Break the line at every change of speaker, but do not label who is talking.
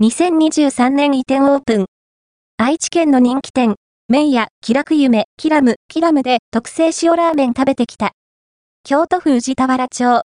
2023年移転オープン。愛知県の人気店、麺屋、気楽夢、キラム、キラムで特製塩ラーメン食べてきた。京都府宇治田原町、